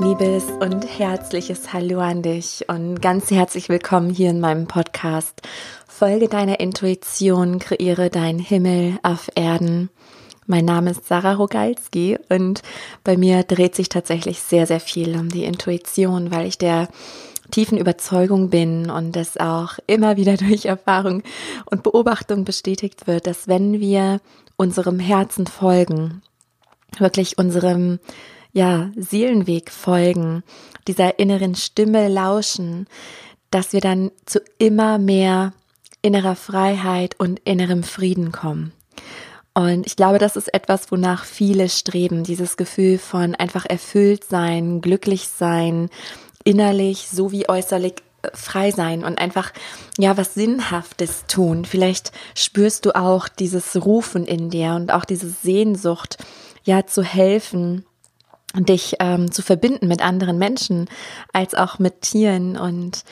liebes und herzliches Hallo an dich und ganz herzlich willkommen hier in meinem Podcast. Folge deiner Intuition, kreiere deinen Himmel auf Erden. Mein Name ist Sarah Rogalski und bei mir dreht sich tatsächlich sehr, sehr viel um die Intuition, weil ich der tiefen Überzeugung bin und das auch immer wieder durch Erfahrung und Beobachtung bestätigt wird, dass wenn wir unserem Herzen folgen, wirklich unserem ja, Seelenweg folgen, dieser inneren Stimme lauschen, dass wir dann zu immer mehr innerer Freiheit und innerem Frieden kommen. Und ich glaube, das ist etwas, wonach viele streben, dieses Gefühl von einfach erfüllt sein, glücklich sein, innerlich sowie äußerlich äh, frei sein und einfach ja was Sinnhaftes tun. Vielleicht spürst du auch dieses Rufen in dir und auch diese Sehnsucht, ja zu helfen, dich ähm, zu verbinden mit anderen Menschen als auch mit Tieren und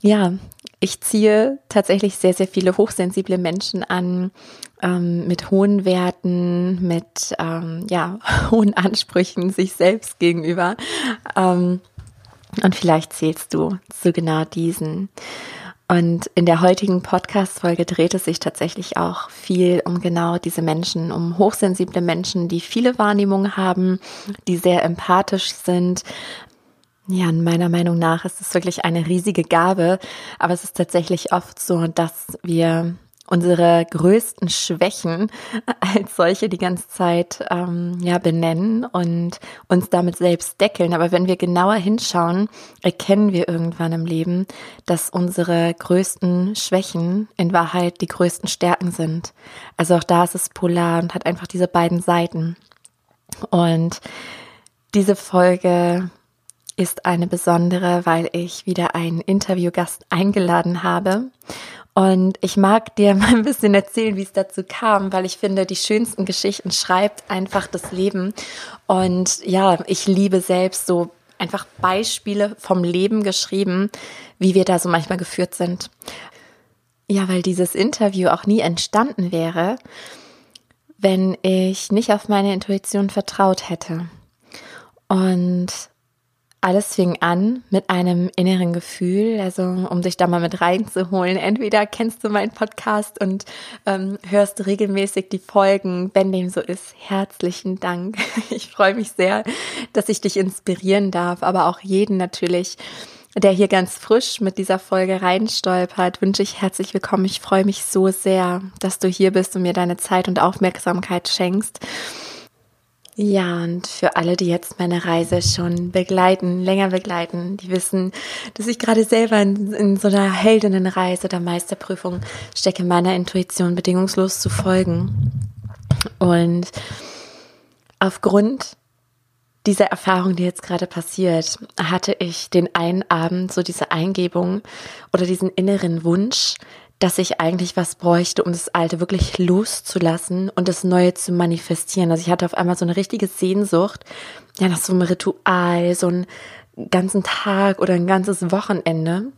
ja, ich ziehe tatsächlich sehr, sehr viele hochsensible Menschen an, ähm, mit hohen Werten, mit ähm, ja, hohen Ansprüchen sich selbst gegenüber. Ähm, und vielleicht zählst du zu genau diesen. Und in der heutigen Podcast-Folge dreht es sich tatsächlich auch viel um genau diese Menschen, um hochsensible Menschen, die viele Wahrnehmungen haben, die sehr empathisch sind, ja, meiner Meinung nach ist es wirklich eine riesige Gabe, aber es ist tatsächlich oft so, dass wir unsere größten Schwächen als solche die ganze Zeit ähm, ja benennen und uns damit selbst deckeln. Aber wenn wir genauer hinschauen, erkennen wir irgendwann im Leben, dass unsere größten Schwächen in Wahrheit die größten Stärken sind. Also auch da ist es polar und hat einfach diese beiden Seiten. Und diese Folge ist eine besondere, weil ich wieder einen Interviewgast eingeladen habe. Und ich mag dir mal ein bisschen erzählen, wie es dazu kam, weil ich finde, die schönsten Geschichten schreibt einfach das Leben. Und ja, ich liebe selbst so einfach Beispiele vom Leben geschrieben, wie wir da so manchmal geführt sind. Ja, weil dieses Interview auch nie entstanden wäre, wenn ich nicht auf meine Intuition vertraut hätte. Und alles fing an mit einem inneren Gefühl, also um sich da mal mit reinzuholen. Entweder kennst du meinen Podcast und ähm, hörst regelmäßig die Folgen. Wenn dem so ist, herzlichen Dank. Ich freue mich sehr, dass ich dich inspirieren darf, aber auch jeden natürlich, der hier ganz frisch mit dieser Folge reinstolpert, wünsche ich herzlich willkommen. Ich freue mich so sehr, dass du hier bist und mir deine Zeit und Aufmerksamkeit schenkst. Ja, und für alle, die jetzt meine Reise schon begleiten, länger begleiten, die wissen, dass ich gerade selber in, in so einer Heldinnenreise oder Meisterprüfung stecke, meiner Intuition bedingungslos zu folgen. Und aufgrund dieser Erfahrung, die jetzt gerade passiert, hatte ich den einen Abend so diese Eingebung oder diesen inneren Wunsch, dass ich eigentlich was bräuchte, um das Alte wirklich loszulassen und das Neue zu manifestieren. Also ich hatte auf einmal so eine richtige Sehnsucht, ja, nach so einem Ritual, so einen ganzen Tag oder ein ganzes Wochenende.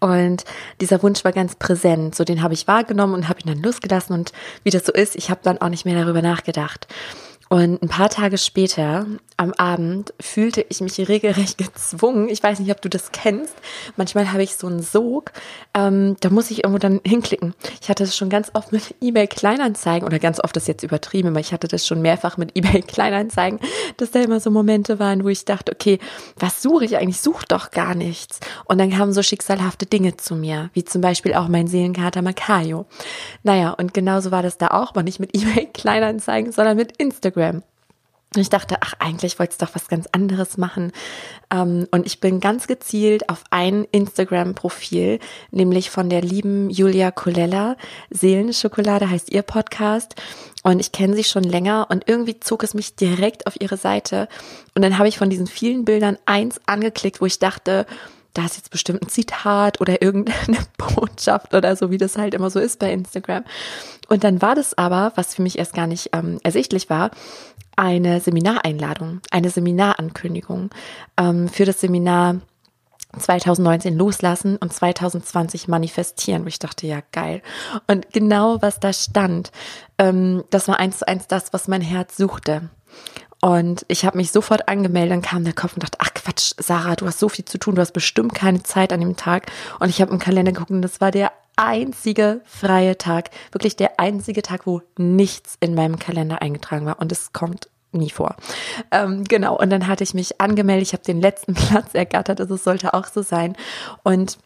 Und dieser Wunsch war ganz präsent. So den habe ich wahrgenommen und habe ihn dann losgelassen. Und wie das so ist, ich habe dann auch nicht mehr darüber nachgedacht. Und ein paar Tage später, am Abend, fühlte ich mich regelrecht gezwungen. Ich weiß nicht, ob du das kennst. Manchmal habe ich so einen Sog. Ähm, da muss ich irgendwo dann hinklicken. Ich hatte das schon ganz oft mit eBay Kleinanzeigen oder ganz oft das jetzt übertrieben, aber ich hatte das schon mehrfach mit eBay Kleinanzeigen, dass da immer so Momente waren, wo ich dachte, okay, was suche ich eigentlich? Ich suche doch gar nichts. Und dann kamen so schicksalhafte Dinge zu mir, wie zum Beispiel auch mein Seelenkater Makayo. Naja, und genauso war das da auch, aber nicht mit eBay Kleinanzeigen, sondern mit Instagram. Instagram. Und ich dachte, ach, eigentlich wollte ich doch was ganz anderes machen. Ähm, und ich bin ganz gezielt auf ein Instagram-Profil, nämlich von der lieben Julia Colella. Seelenschokolade heißt ihr Podcast. Und ich kenne sie schon länger und irgendwie zog es mich direkt auf ihre Seite. Und dann habe ich von diesen vielen Bildern eins angeklickt, wo ich dachte, da ist jetzt bestimmt ein Zitat oder irgendeine Botschaft oder so, wie das halt immer so ist bei Instagram. Und dann war das aber, was für mich erst gar nicht ähm, ersichtlich war, eine Seminareinladung, eine Seminarankündigung ähm, für das Seminar 2019 loslassen und 2020 manifestieren, wo ich dachte, ja, geil. Und genau was da stand, ähm, das war eins zu eins das, was mein Herz suchte. Und ich habe mich sofort angemeldet, dann kam der Kopf und dachte, ach Quatsch, Sarah, du hast so viel zu tun, du hast bestimmt keine Zeit an dem Tag. Und ich habe im Kalender geguckt und das war der einzige freie Tag, wirklich der einzige Tag, wo nichts in meinem Kalender eingetragen war. Und es kommt nie vor. Ähm, genau, und dann hatte ich mich angemeldet, ich habe den letzten Platz ergattert, also es sollte auch so sein. Und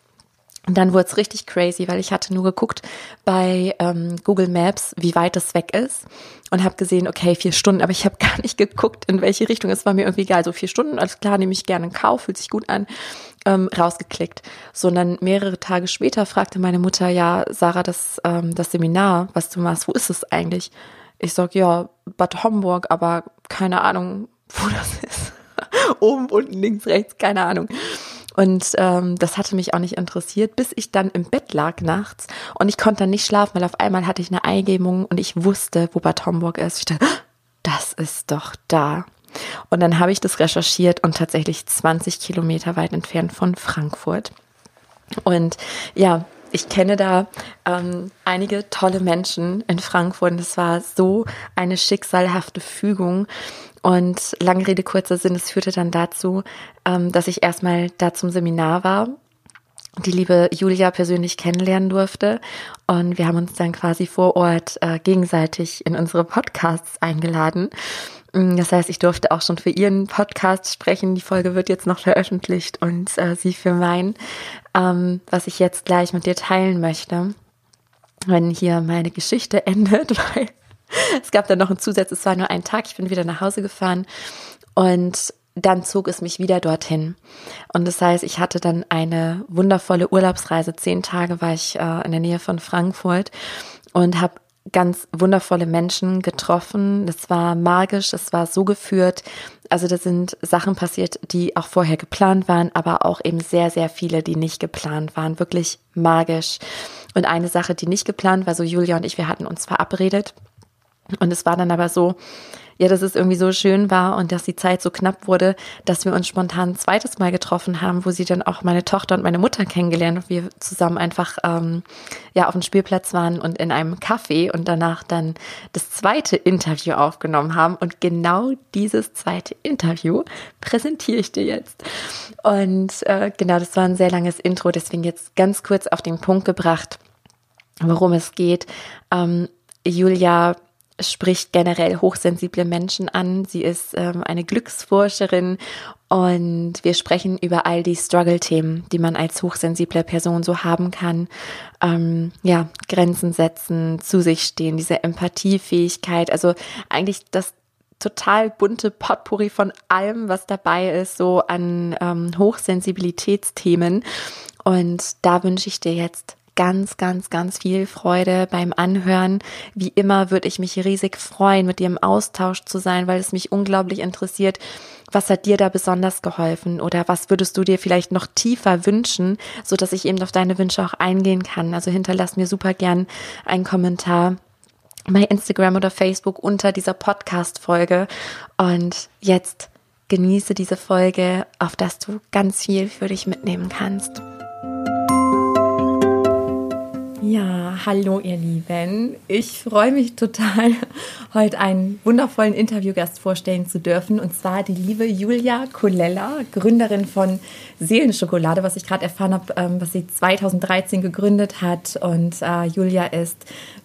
und dann wurde es richtig crazy, weil ich hatte nur geguckt bei ähm, Google Maps, wie weit es weg ist und habe gesehen, okay, vier Stunden, aber ich habe gar nicht geguckt, in welche Richtung. Es war mir irgendwie egal. So vier Stunden, alles klar, nehme ich gerne in Kauf, fühlt sich gut an, ähm, rausgeklickt. Sondern mehrere Tage später fragte meine Mutter, ja, Sarah, das, ähm, das Seminar, was du machst, wo ist es eigentlich? Ich sag, ja, Bad Homburg, aber keine Ahnung, wo das ist. Oben, unten, links, rechts, keine Ahnung. Und ähm, das hatte mich auch nicht interessiert, bis ich dann im Bett lag nachts und ich konnte dann nicht schlafen, weil auf einmal hatte ich eine Eingebung und ich wusste, wo Bad Homburg ist. Ich dachte, das ist doch da. Und dann habe ich das recherchiert und tatsächlich 20 Kilometer weit entfernt von Frankfurt. Und ja, ich kenne da ähm, einige tolle Menschen in Frankfurt. Und es war so eine schicksalhafte Fügung. Und lange Rede, kurzer Sinn, es führte dann dazu, ähm, dass ich erstmal da zum Seminar war die liebe Julia persönlich kennenlernen durfte. Und wir haben uns dann quasi vor Ort äh, gegenseitig in unsere Podcasts eingeladen. Mm, das heißt, ich durfte auch schon für ihren Podcast sprechen. Die Folge wird jetzt noch veröffentlicht und äh, sie für meinen, ähm, was ich jetzt gleich mit dir teilen möchte, wenn hier meine Geschichte endet, weil es gab dann noch einen Zusatz, es war nur ein Tag, ich bin wieder nach Hause gefahren und dann zog es mich wieder dorthin. Und das heißt, ich hatte dann eine wundervolle Urlaubsreise. Zehn Tage war ich äh, in der Nähe von Frankfurt und habe ganz wundervolle Menschen getroffen. Das war magisch, es war so geführt. Also da sind Sachen passiert, die auch vorher geplant waren, aber auch eben sehr, sehr viele, die nicht geplant waren. Wirklich magisch. Und eine Sache, die nicht geplant war, so Julia und ich, wir hatten uns verabredet und es war dann aber so, ja, dass es irgendwie so schön war und dass die Zeit so knapp wurde, dass wir uns spontan ein zweites Mal getroffen haben, wo sie dann auch meine Tochter und meine Mutter kennengelernt und wir zusammen einfach ähm, ja auf dem Spielplatz waren und in einem Café und danach dann das zweite Interview aufgenommen haben und genau dieses zweite Interview präsentiere ich dir jetzt. Und äh, genau, das war ein sehr langes Intro, deswegen jetzt ganz kurz auf den Punkt gebracht, worum es geht. Ähm, Julia spricht generell hochsensible Menschen an. Sie ist ähm, eine Glücksforscherin und wir sprechen über all die Struggle-Themen, die man als hochsensible Person so haben kann. Ähm, ja, Grenzen setzen, zu sich stehen, diese Empathiefähigkeit. Also eigentlich das total bunte Potpourri von allem, was dabei ist, so an ähm, Hochsensibilitätsthemen. Und da wünsche ich dir jetzt ganz, ganz, ganz viel Freude beim Anhören. Wie immer würde ich mich riesig freuen, mit dir im Austausch zu sein, weil es mich unglaublich interessiert. Was hat dir da besonders geholfen oder was würdest du dir vielleicht noch tiefer wünschen, so dass ich eben auf deine Wünsche auch eingehen kann? Also hinterlass mir super gern einen Kommentar bei Instagram oder Facebook unter dieser Podcast-Folge. Und jetzt genieße diese Folge, auf dass du ganz viel für dich mitnehmen kannst. Ja, hallo ihr Lieben. Ich freue mich total, heute einen wundervollen Interviewgast vorstellen zu dürfen. Und zwar die liebe Julia Colella, Gründerin von Seelenschokolade, was ich gerade erfahren habe, ähm, was sie 2013 gegründet hat. Und äh, Julia ist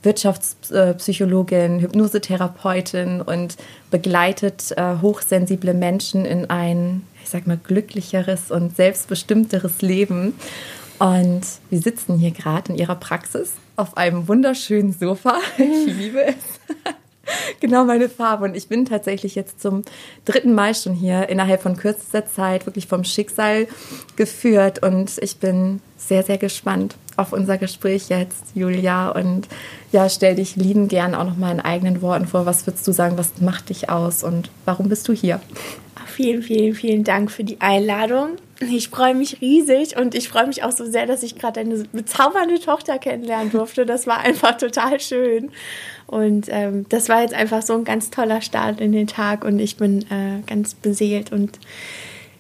Wirtschaftspsychologin, Hypnosetherapeutin und begleitet äh, hochsensible Menschen in ein, ich sag mal, glücklicheres und selbstbestimmteres Leben. Und wir sitzen hier gerade in ihrer Praxis auf einem wunderschönen Sofa. Ich liebe es. genau meine Farbe. Und ich bin tatsächlich jetzt zum dritten Mal schon hier innerhalb von kürzester Zeit wirklich vom Schicksal geführt. Und ich bin sehr, sehr gespannt auf unser Gespräch jetzt, Julia. Und ja, stell dich lieben gern auch noch mal in eigenen Worten vor. Was würdest du sagen, was macht dich aus und warum bist du hier? Vielen, vielen, vielen Dank für die Einladung. Ich freue mich riesig und ich freue mich auch so sehr, dass ich gerade eine bezaubernde Tochter kennenlernen durfte. Das war einfach total schön. Und ähm, das war jetzt einfach so ein ganz toller Start in den Tag und ich bin äh, ganz beseelt und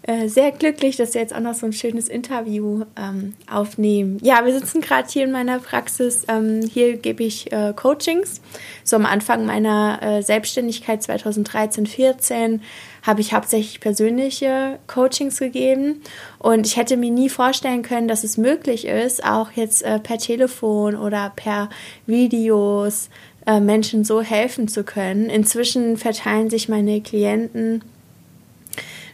äh, sehr glücklich, dass wir jetzt auch noch so ein schönes Interview ähm, aufnehmen. Ja, wir sitzen gerade hier in meiner Praxis. Ähm, hier gebe ich äh, Coachings. So am Anfang meiner äh, Selbstständigkeit 2013, 14 habe ich hauptsächlich persönliche Coachings gegeben. Und ich hätte mir nie vorstellen können, dass es möglich ist, auch jetzt äh, per Telefon oder per Videos äh, Menschen so helfen zu können. Inzwischen verteilen sich meine Klienten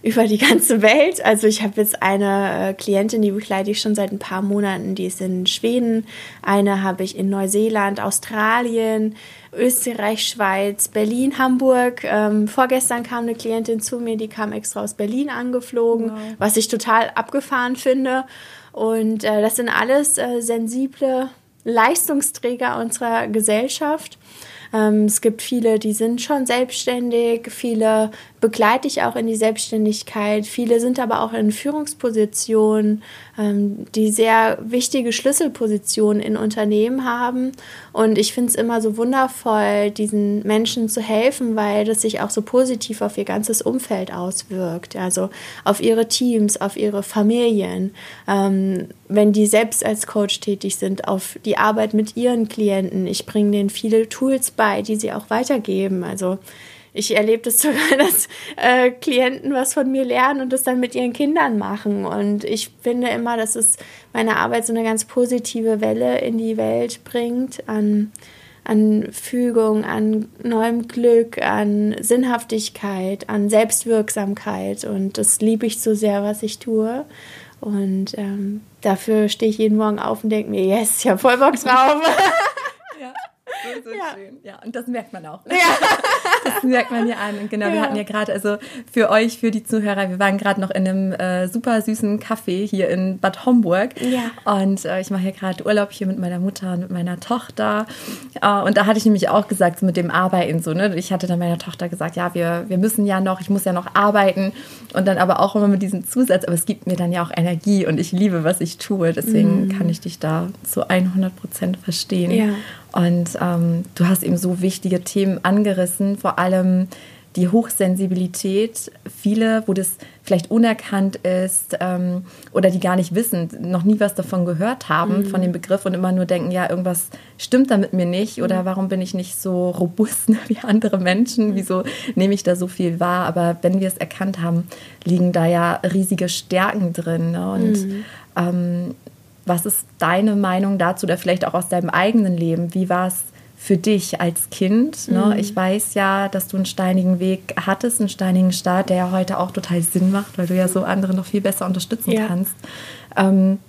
über die ganze Welt. Also ich habe jetzt eine äh, Klientin, die begleite ich schon seit ein paar Monaten, die ist in Schweden, eine habe ich in Neuseeland, Australien, Österreich, Schweiz, Berlin, Hamburg. Ähm, vorgestern kam eine Klientin zu mir, die kam extra aus Berlin angeflogen, wow. was ich total abgefahren finde. Und äh, das sind alles äh, sensible Leistungsträger unserer Gesellschaft. Ähm, es gibt viele, die sind schon selbstständig, viele begleite ich auch in die Selbstständigkeit. Viele sind aber auch in Führungspositionen, ähm, die sehr wichtige Schlüsselpositionen in Unternehmen haben. Und ich finde es immer so wundervoll, diesen Menschen zu helfen, weil das sich auch so positiv auf ihr ganzes Umfeld auswirkt. Also auf ihre Teams, auf ihre Familien. Ähm, wenn die selbst als Coach tätig sind, auf die Arbeit mit ihren Klienten. Ich bringe denen viele Tools bei, die sie auch weitergeben. Also ich erlebe das sogar, dass äh, Klienten was von mir lernen und das dann mit ihren Kindern machen. Und ich finde immer, dass es meine Arbeit so eine ganz positive Welle in die Welt bringt an, an Fügung, an neuem Glück, an Sinnhaftigkeit, an Selbstwirksamkeit. Und das liebe ich so sehr, was ich tue. Und ähm, dafür stehe ich jeden Morgen auf und denke mir, yes, ich habe voll Bock drauf. So, so ja. schön. Ja, und das merkt man auch. Ja. Das merkt man ja an. Und genau, ja. wir hatten ja gerade, also für euch, für die Zuhörer, wir waren gerade noch in einem äh, super süßen Café hier in Bad Homburg. Ja. Und äh, ich mache hier gerade Urlaub hier mit meiner Mutter und mit meiner Tochter. Äh, und da hatte ich nämlich auch gesagt, so mit dem Arbeiten so, ne? Ich hatte dann meiner Tochter gesagt, ja, wir, wir müssen ja noch, ich muss ja noch arbeiten. Und dann aber auch immer mit diesem Zusatz, aber es gibt mir dann ja auch Energie und ich liebe, was ich tue. Deswegen mm. kann ich dich da zu 100 Prozent verstehen. Ja. Und ähm, du hast eben so wichtige Themen angerissen, vor allem die Hochsensibilität. Viele, wo das vielleicht unerkannt ist ähm, oder die gar nicht wissen, noch nie was davon gehört haben, mhm. von dem Begriff und immer nur denken, ja, irgendwas stimmt da mit mir nicht oder mhm. warum bin ich nicht so robust wie andere Menschen, mhm. wieso nehme ich da so viel wahr. Aber wenn wir es erkannt haben, liegen da ja riesige Stärken drin. Ne? Und mhm. ähm, was ist deine Meinung dazu oder vielleicht auch aus deinem eigenen Leben? Wie war es für dich als Kind? Ne? Mhm. Ich weiß ja, dass du einen steinigen Weg hattest, einen steinigen Start, der ja heute auch total Sinn macht, weil du ja so andere noch viel besser unterstützen ja. kannst. Ähm,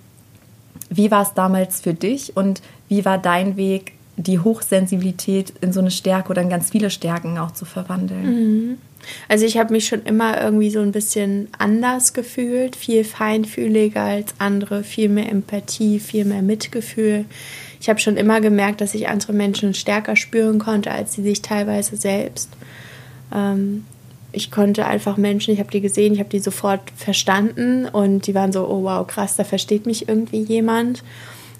wie war es damals für dich und wie war dein Weg, die Hochsensibilität in so eine Stärke oder in ganz viele Stärken auch zu verwandeln? Mhm. Also ich habe mich schon immer irgendwie so ein bisschen anders gefühlt, viel feinfühliger als andere, viel mehr Empathie, viel mehr Mitgefühl. Ich habe schon immer gemerkt, dass ich andere Menschen stärker spüren konnte, als sie sich teilweise selbst. Ähm, ich konnte einfach Menschen, ich habe die gesehen, ich habe die sofort verstanden und die waren so, oh wow, krass, da versteht mich irgendwie jemand.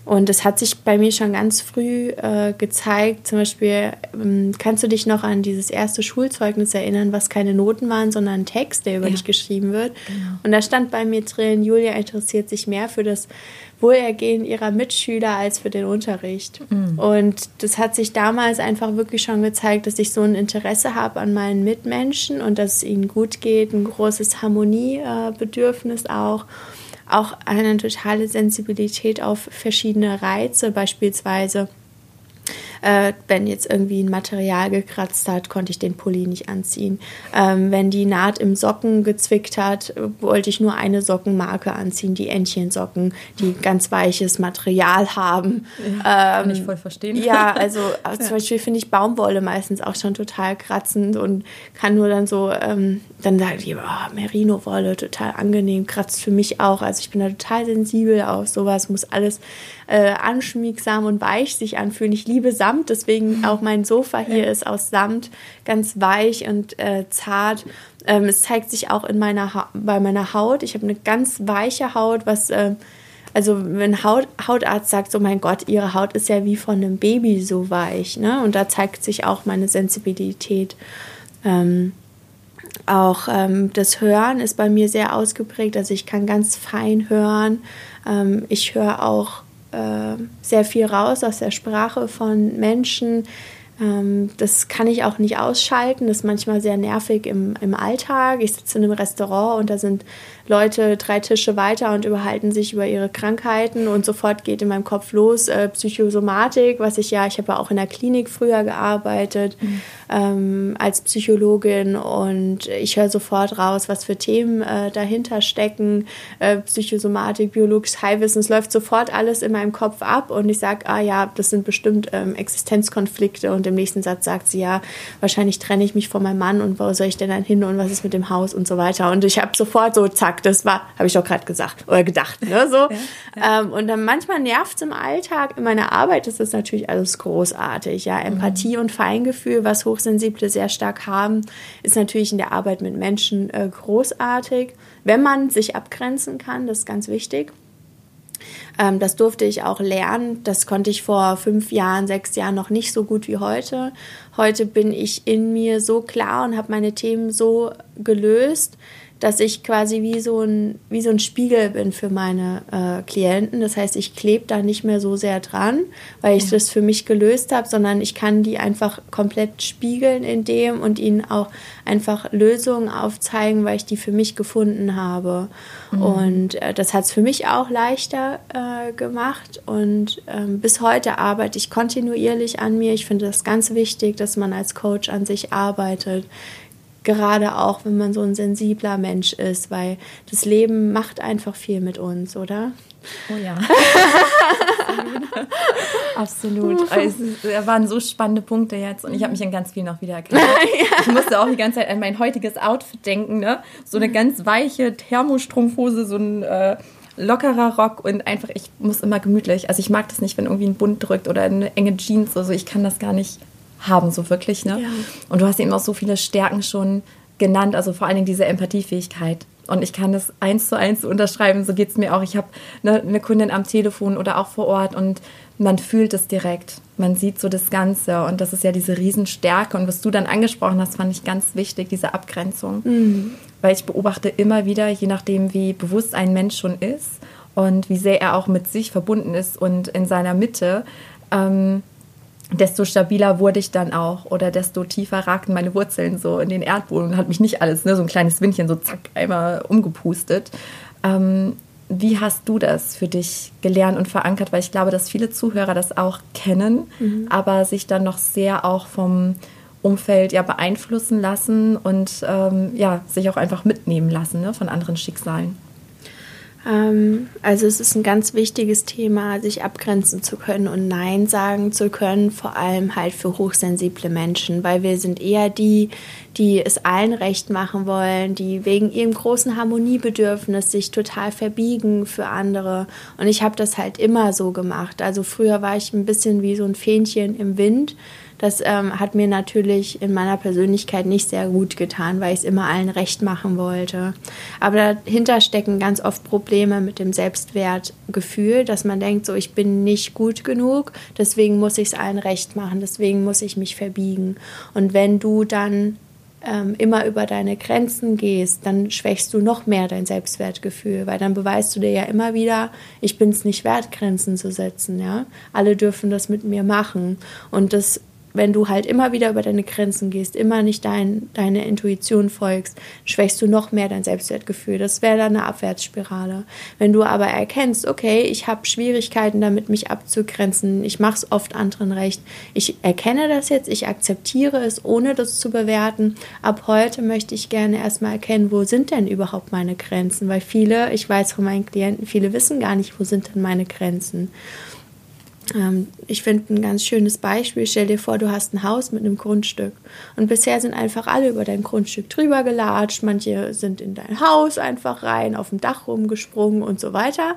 Und es hat sich bei mir schon ganz früh äh, gezeigt. Zum Beispiel, ähm, kannst du dich noch an dieses erste Schulzeugnis erinnern, was keine Noten waren, sondern ein Text, der über ja. dich geschrieben wird. Genau. Und da stand bei mir drin, Julia interessiert sich mehr für das Wohlergehen ihrer Mitschüler als für den Unterricht. Mhm. Und das hat sich damals einfach wirklich schon gezeigt, dass ich so ein Interesse habe an meinen Mitmenschen und dass es ihnen gut geht, ein großes Harmoniebedürfnis auch auch eine totale Sensibilität auf verschiedene Reize, beispielsweise äh, wenn jetzt irgendwie ein Material gekratzt hat, konnte ich den Pulli nicht anziehen. Ähm, wenn die Naht im Socken gezwickt hat, wollte ich nur eine Sockenmarke anziehen, die Entchensocken, die ganz weiches Material haben. Ja, ähm, kann ich voll verstehen. Ja, also ja. zum Beispiel finde ich Baumwolle meistens auch schon total kratzend und kann nur dann so, ähm, dann sage ich, oh, Merino-Wolle, total angenehm, kratzt für mich auch. Also ich bin da total sensibel auf sowas, muss alles äh, anschmiegsam und weich sich anfühlen. Ich liebe Samt, deswegen mhm. auch mein Sofa hier ist aus Samt, ganz weich und äh, zart. Ähm, es zeigt sich auch in meiner bei meiner Haut. Ich habe eine ganz weiche Haut, was äh, also wenn Haut, Hautarzt sagt, so mein Gott, ihre Haut ist ja wie von einem Baby so weich, ne? Und da zeigt sich auch meine Sensibilität. Ähm, auch ähm, das Hören ist bei mir sehr ausgeprägt. Also ich kann ganz fein hören. Ähm, ich höre auch äh, sehr viel raus aus der Sprache von Menschen. Ähm, das kann ich auch nicht ausschalten. Das ist manchmal sehr nervig im, im Alltag. Ich sitze in einem Restaurant und da sind Leute drei Tische weiter und überhalten sich über ihre Krankheiten und sofort geht in meinem Kopf los äh, Psychosomatik, was ich ja, ich habe ja auch in der Klinik früher gearbeitet mhm. ähm, als Psychologin und ich höre sofort raus, was für Themen äh, dahinter stecken, äh, Psychosomatik, biologisches Heilwissen, es läuft sofort alles in meinem Kopf ab und ich sage, ah ja, das sind bestimmt ähm, Existenzkonflikte und im nächsten Satz sagt sie, ja, wahrscheinlich trenne ich mich von meinem Mann und wo soll ich denn dann hin und was ist mit dem Haus und so weiter und ich habe sofort so, zack, das war, habe ich doch gerade gesagt oder gedacht, ne, so. Ja, ja. Ähm, und dann manchmal nervt es im Alltag. In meiner Arbeit ist das natürlich alles großartig, ja. Empathie mhm. und Feingefühl, was Hochsensible sehr stark haben, ist natürlich in der Arbeit mit Menschen äh, großartig. Wenn man sich abgrenzen kann, das ist ganz wichtig. Ähm, das durfte ich auch lernen. Das konnte ich vor fünf Jahren, sechs Jahren noch nicht so gut wie heute. Heute bin ich in mir so klar und habe meine Themen so gelöst, dass ich quasi wie so ein, wie so ein Spiegel bin für meine äh, Klienten. Das heißt, ich klebe da nicht mehr so sehr dran, weil ich ja. das für mich gelöst habe, sondern ich kann die einfach komplett spiegeln in dem und ihnen auch einfach Lösungen aufzeigen, weil ich die für mich gefunden habe. Mhm. Und äh, das hat es für mich auch leichter äh, gemacht. Und ähm, bis heute arbeite ich kontinuierlich an mir. Ich finde das ganz wichtig, dass man als Coach an sich arbeitet gerade auch, wenn man so ein sensibler Mensch ist, weil das Leben macht einfach viel mit uns, oder? Oh ja. Absolut. Absolut. Also, es waren so spannende Punkte jetzt und ich habe mich in ganz viel noch wieder erkannt. ja. Ich musste auch die ganze Zeit an mein heutiges Outfit denken, ne? So eine ganz weiche Thermostrumpfhose, so ein äh, lockerer Rock und einfach, ich muss immer gemütlich. Also ich mag das nicht, wenn irgendwie ein Bund drückt oder eine enge Jeans. Also ich kann das gar nicht haben, so wirklich. Ne? Ja. Und du hast eben auch so viele Stärken schon genannt, also vor allen Dingen diese Empathiefähigkeit. Und ich kann das eins zu eins unterschreiben, so geht es mir auch. Ich habe eine, eine Kundin am Telefon oder auch vor Ort und man fühlt es direkt. Man sieht so das Ganze und das ist ja diese Riesenstärke. Und was du dann angesprochen hast, fand ich ganz wichtig, diese Abgrenzung. Mhm. Weil ich beobachte immer wieder, je nachdem, wie bewusst ein Mensch schon ist und wie sehr er auch mit sich verbunden ist und in seiner Mitte, ähm, desto stabiler wurde ich dann auch oder desto tiefer ragten meine Wurzeln so in den Erdboden und hat mich nicht alles, ne, so ein kleines Windchen so zack, einmal umgepustet. Ähm, wie hast du das für dich gelernt und verankert? Weil ich glaube, dass viele Zuhörer das auch kennen, mhm. aber sich dann noch sehr auch vom Umfeld ja beeinflussen lassen und ähm, ja, sich auch einfach mitnehmen lassen ne, von anderen Schicksalen. Ähm, also es ist ein ganz wichtiges Thema, sich abgrenzen zu können und Nein sagen zu können, vor allem halt für hochsensible Menschen, weil wir sind eher die, die es allen recht machen wollen, die wegen ihrem großen Harmoniebedürfnis sich total verbiegen für andere. Und ich habe das halt immer so gemacht. Also früher war ich ein bisschen wie so ein Fähnchen im Wind das ähm, hat mir natürlich in meiner Persönlichkeit nicht sehr gut getan, weil ich es immer allen recht machen wollte. Aber dahinter stecken ganz oft Probleme mit dem Selbstwertgefühl, dass man denkt, so ich bin nicht gut genug, deswegen muss ich es allen recht machen, deswegen muss ich mich verbiegen. Und wenn du dann ähm, immer über deine Grenzen gehst, dann schwächst du noch mehr dein Selbstwertgefühl, weil dann beweist du dir ja immer wieder, ich bin es nicht wert, Grenzen zu setzen. Ja, alle dürfen das mit mir machen und das wenn du halt immer wieder über deine Grenzen gehst, immer nicht dein, deine Intuition folgst, schwächst du noch mehr dein Selbstwertgefühl. Das wäre dann eine Abwärtsspirale. Wenn du aber erkennst, okay, ich habe Schwierigkeiten damit, mich abzugrenzen, ich mache es oft anderen recht, ich erkenne das jetzt, ich akzeptiere es, ohne das zu bewerten. Ab heute möchte ich gerne erstmal erkennen, wo sind denn überhaupt meine Grenzen, weil viele, ich weiß von meinen Klienten, viele wissen gar nicht, wo sind denn meine Grenzen. Ähm, ich finde ein ganz schönes Beispiel. Stell dir vor, du hast ein Haus mit einem Grundstück. Und bisher sind einfach alle über dein Grundstück drüber gelatscht. Manche sind in dein Haus einfach rein, auf dem Dach rumgesprungen und so weiter.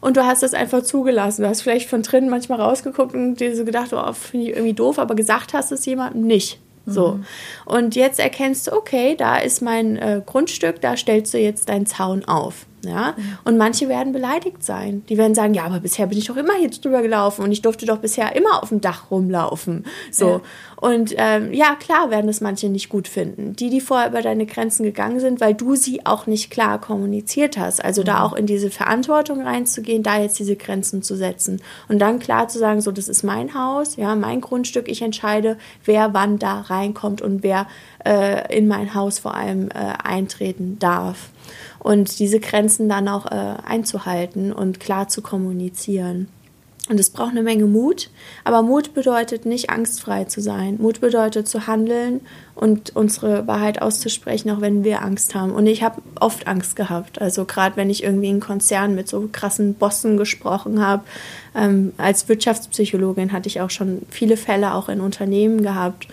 Und du hast das einfach zugelassen. Du hast vielleicht von drinnen manchmal rausgeguckt und dir so gedacht, oh, finde ich irgendwie doof, aber gesagt hast es jemandem nicht. So. Mhm. Und jetzt erkennst du, okay, da ist mein äh, Grundstück, da stellst du jetzt deinen Zaun auf. Ja? Und manche werden beleidigt sein. Die werden sagen, ja, aber bisher bin ich doch immer hier drüber gelaufen und ich durfte doch bisher immer auf dem Dach rumlaufen. So. Ja. Und ähm, ja, klar werden es manche nicht gut finden. Die, die vorher über deine Grenzen gegangen sind, weil du sie auch nicht klar kommuniziert hast. Also mhm. da auch in diese Verantwortung reinzugehen, da jetzt diese Grenzen zu setzen. Und dann klar zu sagen, so, das ist mein Haus, ja, mein Grundstück, ich entscheide, wer wann da reinkommt und wer äh, in mein Haus vor allem äh, eintreten darf. Und diese Grenzen dann auch äh, einzuhalten und klar zu kommunizieren. Und es braucht eine Menge Mut, aber Mut bedeutet nicht angstfrei zu sein. Mut bedeutet zu handeln und unsere Wahrheit auszusprechen, auch wenn wir Angst haben. Und ich habe oft Angst gehabt. Also gerade wenn ich irgendwie in Konzernen mit so krassen Bossen gesprochen habe. Ähm, als Wirtschaftspsychologin hatte ich auch schon viele Fälle auch in Unternehmen gehabt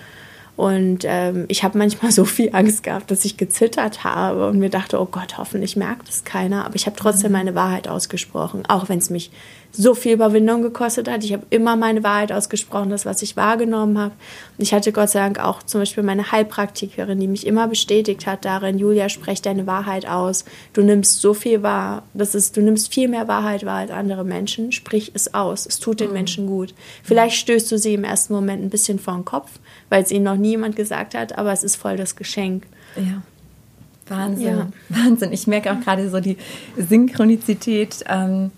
und ähm, ich habe manchmal so viel Angst gehabt, dass ich gezittert habe und mir dachte, oh Gott, hoffentlich merkt es keiner. Aber ich habe trotzdem mhm. meine Wahrheit ausgesprochen, auch wenn es mich so viel Überwindung gekostet hat. Ich habe immer meine Wahrheit ausgesprochen, das, was ich wahrgenommen habe. Und ich hatte Gott sei Dank auch zum Beispiel meine Heilpraktikerin, die mich immer bestätigt hat darin, Julia, sprech deine Wahrheit aus. Du nimmst so viel wahr, das ist, du nimmst viel mehr Wahrheit wahr als andere Menschen. Sprich es aus. Es tut den mhm. Menschen gut. Vielleicht stößt du sie im ersten Moment ein bisschen vor den Kopf, weil es ihnen noch niemand gesagt hat, aber es ist voll das Geschenk. Ja. Wahnsinn, ja. Wahnsinn. Ich merke auch gerade so die Synchronizität. Ähm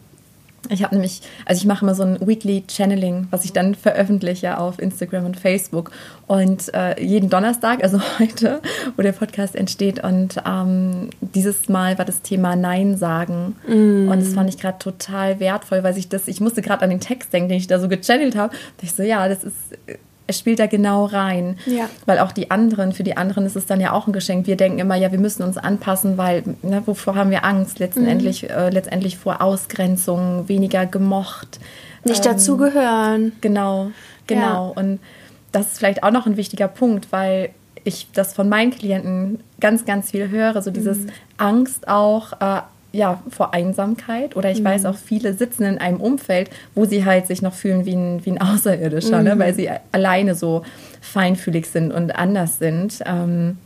ich habe nämlich, also ich mache immer so ein Weekly Channeling, was ich dann veröffentliche auf Instagram und Facebook. Und äh, jeden Donnerstag, also heute, wo der Podcast entsteht. Und ähm, dieses Mal war das Thema Nein sagen. Mm. Und das fand ich gerade total wertvoll, weil ich das, ich musste gerade an den Text denken, den ich da so gechannelt habe. Und ich so, ja, das ist es spielt da genau rein. Ja. Weil auch die anderen, für die anderen ist es dann ja auch ein Geschenk. Wir denken immer, ja, wir müssen uns anpassen, weil, ne, wovor haben wir Angst? Letztendlich, mhm. äh, letztendlich vor Ausgrenzung, weniger gemocht. Nicht ähm, dazugehören. Genau, genau. Ja. Und das ist vielleicht auch noch ein wichtiger Punkt, weil ich das von meinen Klienten ganz, ganz viel höre. So dieses mhm. Angst auch, äh, ja, vor Einsamkeit oder ich mhm. weiß auch, viele sitzen in einem Umfeld, wo sie halt sich noch fühlen wie ein, wie ein Außerirdischer, mhm. ne? weil sie alleine so feinfühlig sind und anders sind. Ähm,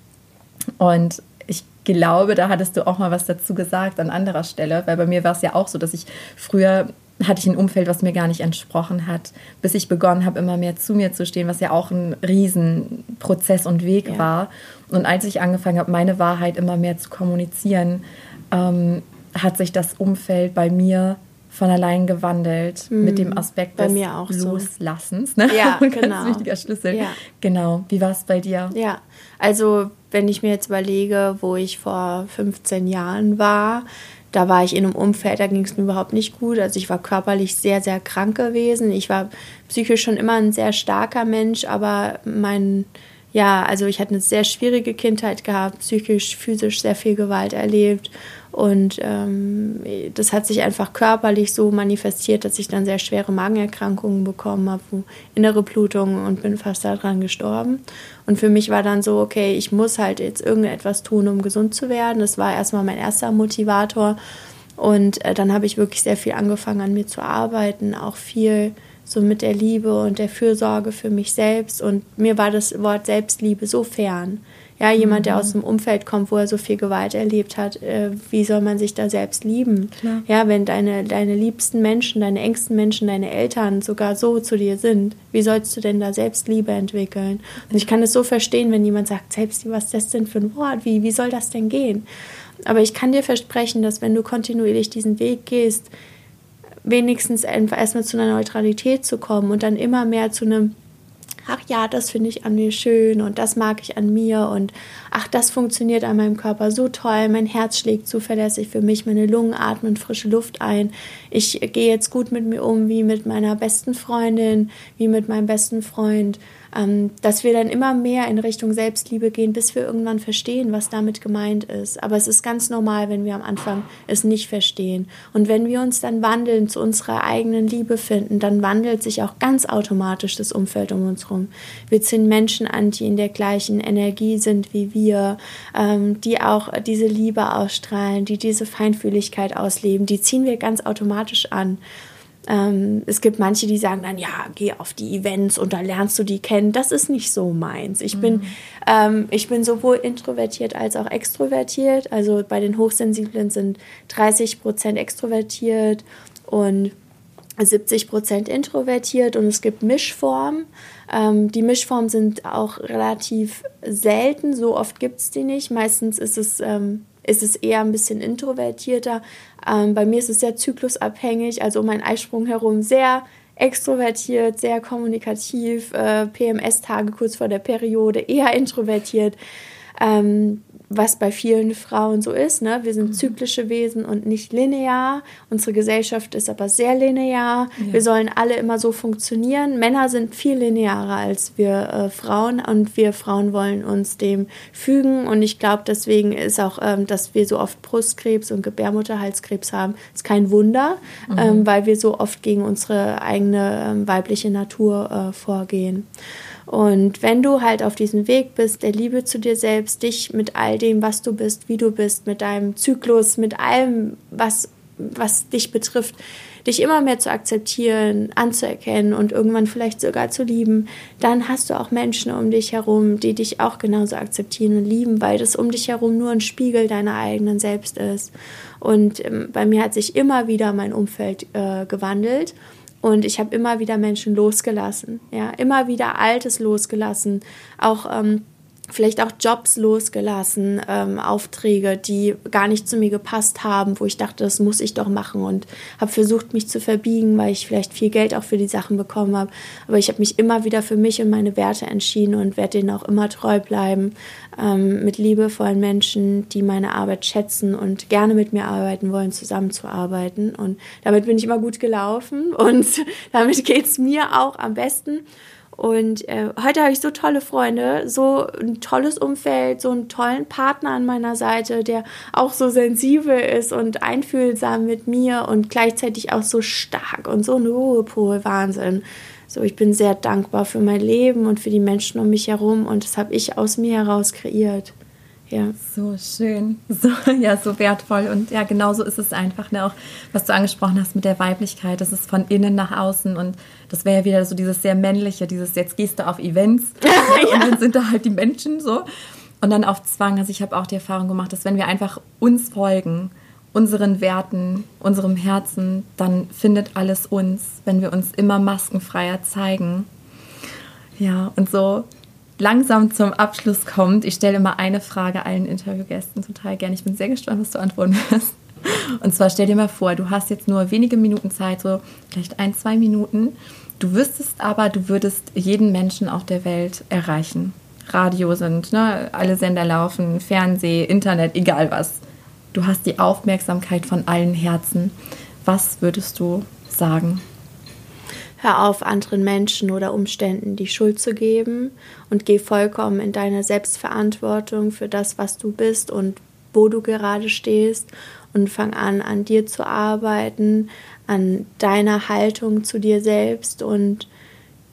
und ich glaube, da hattest du auch mal was dazu gesagt an anderer Stelle, weil bei mir war es ja auch so, dass ich früher hatte ich ein Umfeld, was mir gar nicht entsprochen hat, bis ich begonnen habe, immer mehr zu mir zu stehen, was ja auch ein Riesenprozess und Weg ja. war. Und als ich angefangen habe, meine Wahrheit immer mehr zu kommunizieren, ähm, hat sich das Umfeld bei mir von allein gewandelt mhm. mit dem Aspekt bei des auch Loslassens. Ne? Ja, Ein genau. Ganz wichtiger Schlüssel. Ja. Genau. Wie war es bei dir? Ja, also wenn ich mir jetzt überlege, wo ich vor 15 Jahren war, da war ich in einem Umfeld, da ging es mir überhaupt nicht gut. Also ich war körperlich sehr, sehr krank gewesen. Ich war psychisch schon immer ein sehr starker Mensch, aber mein, ja, also ich hatte eine sehr schwierige Kindheit gehabt, psychisch, physisch sehr viel Gewalt erlebt und ähm, das hat sich einfach körperlich so manifestiert, dass ich dann sehr schwere Magenerkrankungen bekommen habe, innere Blutungen und bin fast daran gestorben. Und für mich war dann so, okay, ich muss halt jetzt irgendetwas tun, um gesund zu werden. Das war erstmal mein erster Motivator. Und äh, dann habe ich wirklich sehr viel angefangen, an mir zu arbeiten, auch viel so mit der Liebe und der Fürsorge für mich selbst. Und mir war das Wort Selbstliebe so fern. Ja, jemand, der mhm. aus einem Umfeld kommt, wo er so viel Gewalt erlebt hat, äh, wie soll man sich da selbst lieben? Klar. Ja, wenn deine, deine liebsten Menschen, deine engsten Menschen, deine Eltern sogar so zu dir sind, wie sollst du denn da Selbstliebe entwickeln? Und ich kann es so verstehen, wenn jemand sagt, Selbstliebe, was ist das denn für ein Wort? Wie, wie soll das denn gehen? Aber ich kann dir versprechen, dass wenn du kontinuierlich diesen Weg gehst, wenigstens erstmal zu einer Neutralität zu kommen und dann immer mehr zu einem ach ja, das finde ich an mir schön und das mag ich an mir und ach, das funktioniert an meinem Körper so toll, mein Herz schlägt zuverlässig für mich, meine Lungen atmen frische Luft ein. Ich gehe jetzt gut mit mir um, wie mit meiner besten Freundin, wie mit meinem besten Freund ähm, dass wir dann immer mehr in Richtung Selbstliebe gehen, bis wir irgendwann verstehen, was damit gemeint ist. Aber es ist ganz normal, wenn wir am Anfang es nicht verstehen. Und wenn wir uns dann wandeln, zu unserer eigenen Liebe finden, dann wandelt sich auch ganz automatisch das Umfeld um uns herum. Wir ziehen Menschen an, die in der gleichen Energie sind wie wir, ähm, die auch diese Liebe ausstrahlen, die diese Feinfühligkeit ausleben, die ziehen wir ganz automatisch an. Ähm, es gibt manche, die sagen dann, ja, geh auf die Events und da lernst du die kennen. Das ist nicht so meins. Ich, mhm. bin, ähm, ich bin sowohl introvertiert als auch extrovertiert. Also bei den Hochsensiblen sind 30 Prozent extrovertiert und 70 Prozent introvertiert und es gibt Mischformen. Ähm, die Mischformen sind auch relativ selten, so oft gibt es die nicht. Meistens ist es, ähm, ist es eher ein bisschen introvertierter. Ähm, bei mir ist es sehr zyklusabhängig, also um meinen Eisprung herum sehr extrovertiert, sehr kommunikativ, äh, PMS-Tage kurz vor der Periode, eher introvertiert. Ähm, was bei vielen Frauen so ist. Ne? Wir sind mhm. zyklische Wesen und nicht linear. Unsere Gesellschaft ist aber sehr linear. Ja. Wir sollen alle immer so funktionieren. Männer sind viel linearer als wir äh, Frauen und wir Frauen wollen uns dem fügen. Und ich glaube, deswegen ist auch, ähm, dass wir so oft Brustkrebs und Gebärmutterhalskrebs haben, ist kein Wunder, mhm. ähm, weil wir so oft gegen unsere eigene ähm, weibliche Natur äh, vorgehen. Und wenn du halt auf diesem Weg bist, der Liebe zu dir selbst, dich mit all dem, was du bist, wie du bist, mit deinem Zyklus, mit allem, was, was dich betrifft, dich immer mehr zu akzeptieren, anzuerkennen und irgendwann vielleicht sogar zu lieben, dann hast du auch Menschen um dich herum, die dich auch genauso akzeptieren und lieben, weil das um dich herum nur ein Spiegel deiner eigenen Selbst ist. Und ähm, bei mir hat sich immer wieder mein Umfeld äh, gewandelt. Und ich habe immer wieder Menschen losgelassen, ja, immer wieder Altes losgelassen, auch ähm, vielleicht auch Jobs losgelassen, ähm, Aufträge, die gar nicht zu mir gepasst haben, wo ich dachte, das muss ich doch machen und habe versucht, mich zu verbiegen, weil ich vielleicht viel Geld auch für die Sachen bekommen habe. Aber ich habe mich immer wieder für mich und meine Werte entschieden und werde denen auch immer treu bleiben, ähm, mit liebevollen Menschen, die meine Arbeit schätzen und gerne mit mir arbeiten wollen, zusammenzuarbeiten. Und damit bin ich immer gut gelaufen und damit geht es mir auch am besten. Und äh, heute habe ich so tolle Freunde, so ein tolles Umfeld, so einen tollen Partner an meiner Seite, der auch so sensibel ist und einfühlsam mit mir und gleichzeitig auch so stark und so ein Ruhepol. Wahnsinn. So, ich bin sehr dankbar für mein Leben und für die Menschen um mich herum und das habe ich aus mir heraus kreiert. Ja. So schön, so, ja, so wertvoll. Und ja, genau so ist es einfach. Ne? Auch was du angesprochen hast mit der Weiblichkeit, das ist von innen nach außen. Und das wäre ja wieder so dieses sehr männliche, dieses jetzt gehst du auf Events ja. und dann sind da halt die Menschen so. Und dann auf Zwang. Also ich habe auch die Erfahrung gemacht, dass wenn wir einfach uns folgen, unseren Werten, unserem Herzen, dann findet alles uns, wenn wir uns immer maskenfreier zeigen. Ja, und so langsam zum Abschluss kommt. Ich stelle immer eine Frage allen Interviewgästen total gerne. Ich bin sehr gespannt, was du antworten wirst. Und zwar stell dir mal vor, du hast jetzt nur wenige Minuten Zeit, so vielleicht ein, zwei Minuten. Du wüsstest aber, du würdest jeden Menschen auf der Welt erreichen. Radio sind, ne, alle Sender laufen, Fernseh, Internet, egal was. Du hast die Aufmerksamkeit von allen Herzen. Was würdest du sagen? Hör auf, anderen Menschen oder Umständen die Schuld zu geben und geh vollkommen in deine Selbstverantwortung für das, was du bist und wo du gerade stehst und fang an, an dir zu arbeiten, an deiner Haltung zu dir selbst und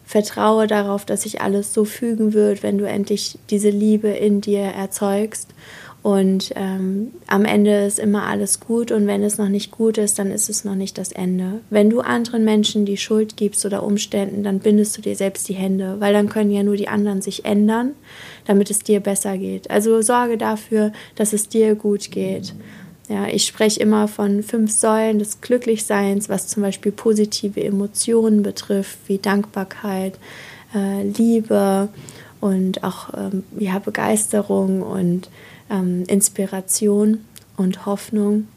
vertraue darauf, dass sich alles so fügen wird, wenn du endlich diese Liebe in dir erzeugst und ähm, am Ende ist immer alles gut und wenn es noch nicht gut ist, dann ist es noch nicht das Ende. Wenn du anderen Menschen die Schuld gibst oder Umständen, dann bindest du dir selbst die Hände, weil dann können ja nur die anderen sich ändern, damit es dir besser geht. Also sorge dafür, dass es dir gut geht. Ja, ich spreche immer von fünf Säulen des Glücklichseins, was zum Beispiel positive Emotionen betrifft, wie Dankbarkeit, äh, Liebe und auch ähm, ja, Begeisterung und ähm, Inspiration und Hoffnung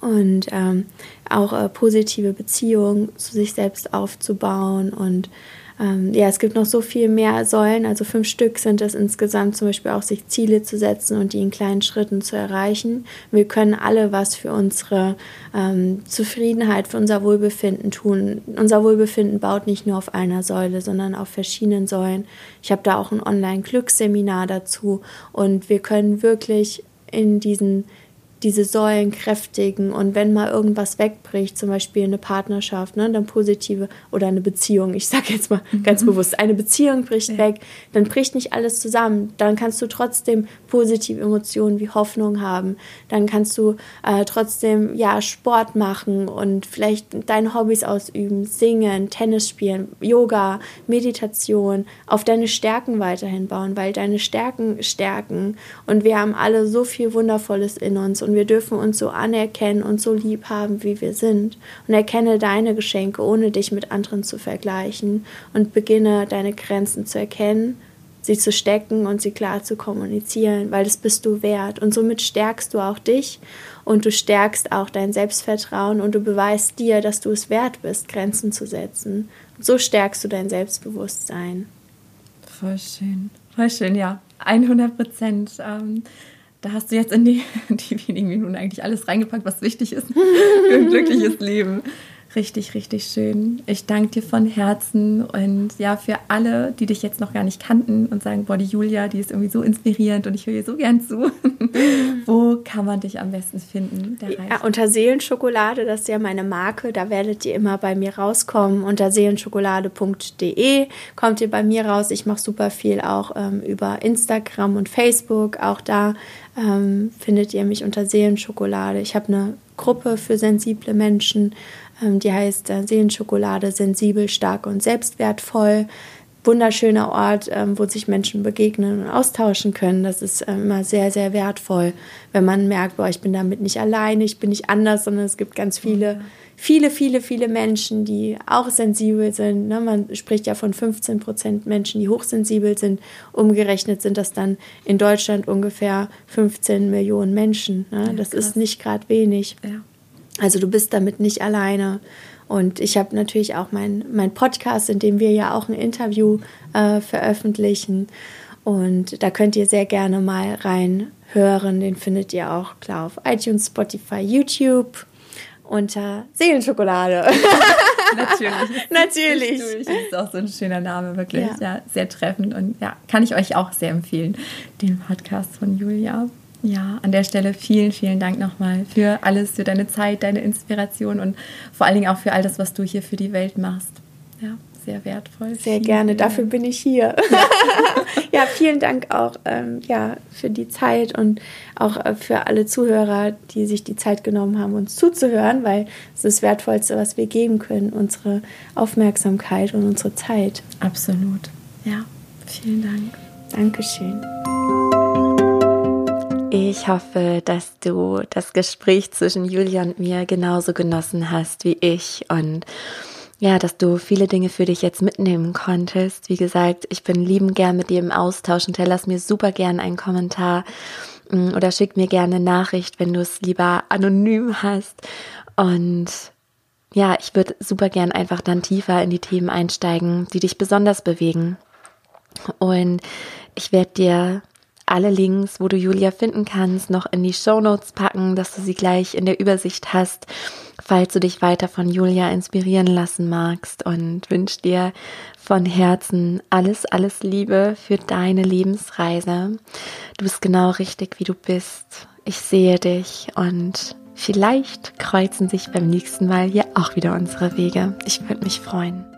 und ähm, auch äh, positive Beziehungen zu sich selbst aufzubauen und ähm, ja, es gibt noch so viel mehr Säulen, also fünf Stück sind es insgesamt, zum Beispiel auch sich Ziele zu setzen und die in kleinen Schritten zu erreichen. Wir können alle was für unsere ähm, Zufriedenheit, für unser Wohlbefinden tun. Unser Wohlbefinden baut nicht nur auf einer Säule, sondern auf verschiedenen Säulen. Ich habe da auch ein Online-Glücksseminar dazu und wir können wirklich in diesen diese Säulen kräftigen und wenn mal irgendwas wegbricht, zum Beispiel eine Partnerschaft, ne, dann positive oder eine Beziehung, ich sage jetzt mal mhm. ganz bewusst, eine Beziehung bricht ja. weg, dann bricht nicht alles zusammen, dann kannst du trotzdem positive Emotionen wie Hoffnung haben, dann kannst du äh, trotzdem ja Sport machen und vielleicht deine Hobbys ausüben, singen, Tennis spielen, Yoga, Meditation, auf deine Stärken weiterhin bauen, weil deine Stärken stärken und wir haben alle so viel Wundervolles in uns und wir dürfen uns so anerkennen und so lieb haben, wie wir sind. Und erkenne deine Geschenke, ohne dich mit anderen zu vergleichen und beginne deine Grenzen zu erkennen, sie zu stecken und sie klar zu kommunizieren, weil das bist du wert. Und somit stärkst du auch dich und du stärkst auch dein Selbstvertrauen und du beweist dir, dass du es wert bist, Grenzen zu setzen. Und so stärkst du dein Selbstbewusstsein. Voll schön. Voll schön, ja. 100 Prozent. Ähm da hast du jetzt in die, die wenigen Minuten eigentlich alles reingepackt, was wichtig ist für ein glückliches Leben. Richtig, richtig schön. Ich danke dir von Herzen und ja, für alle, die dich jetzt noch gar nicht kannten und sagen, boah, die Julia, die ist irgendwie so inspirierend und ich höre ihr so gern zu. Wo kann man dich am besten finden? Ja, unter Seelenschokolade, das ist ja meine Marke, da werdet ihr immer bei mir rauskommen. Unter seelenschokolade.de kommt ihr bei mir raus. Ich mache super viel auch ähm, über Instagram und Facebook. Auch da ähm, findet ihr mich unter Seelenschokolade. Ich habe eine Gruppe für sensible Menschen die heißt äh, Seelenschokolade, sensibel, stark und selbstwertvoll. Wunderschöner Ort, ähm, wo sich Menschen begegnen und austauschen können. Das ist ähm, immer sehr, sehr wertvoll, wenn man merkt, boah, ich bin damit nicht alleine, ich bin nicht anders, sondern es gibt ganz viele, viele, viele, viele Menschen, die auch sensibel sind. Ne? Man spricht ja von 15 Prozent Menschen, die hochsensibel sind. Umgerechnet sind das dann in Deutschland ungefähr 15 Millionen Menschen. Ne? das krass. ist nicht gerade wenig. Ja. Also du bist damit nicht alleine. Und ich habe natürlich auch meinen mein Podcast, in dem wir ja auch ein Interview äh, veröffentlichen. Und da könnt ihr sehr gerne mal reinhören. Den findet ihr auch klar auf iTunes, Spotify, YouTube unter Seelenschokolade. Natürlich. Natürlich. Das ist auch so ein schöner Name, wirklich. Ja. ja, sehr treffend. Und ja, kann ich euch auch sehr empfehlen, den Podcast von Julia. Ja, an der Stelle vielen, vielen Dank nochmal für alles, für deine Zeit, deine Inspiration und vor allen Dingen auch für all das, was du hier für die Welt machst. Ja, sehr wertvoll. Sehr vielen gerne, dafür bin ich hier. ja, vielen Dank auch ähm, ja, für die Zeit und auch äh, für alle Zuhörer, die sich die Zeit genommen haben, uns zuzuhören, weil es ist das Wertvollste, was wir geben können, unsere Aufmerksamkeit und unsere Zeit. Absolut. Ja, vielen Dank. Dankeschön. Ich hoffe, dass du das Gespräch zwischen Julia und mir genauso genossen hast wie ich und ja, dass du viele Dinge für dich jetzt mitnehmen konntest. Wie gesagt, ich bin lieben gern mit dir im Austausch und lass mir super gern einen Kommentar mm, oder schick mir gerne eine Nachricht, wenn du es lieber anonym hast. Und ja, ich würde super gern einfach dann tiefer in die Themen einsteigen, die dich besonders bewegen. Und ich werde dir alle Links, wo du Julia finden kannst, noch in die Show Notes packen, dass du sie gleich in der Übersicht hast, falls du dich weiter von Julia inspirieren lassen magst und wünsche dir von Herzen alles, alles Liebe für deine Lebensreise. Du bist genau richtig, wie du bist. Ich sehe dich und vielleicht kreuzen sich beim nächsten Mal hier auch wieder unsere Wege. Ich würde mich freuen.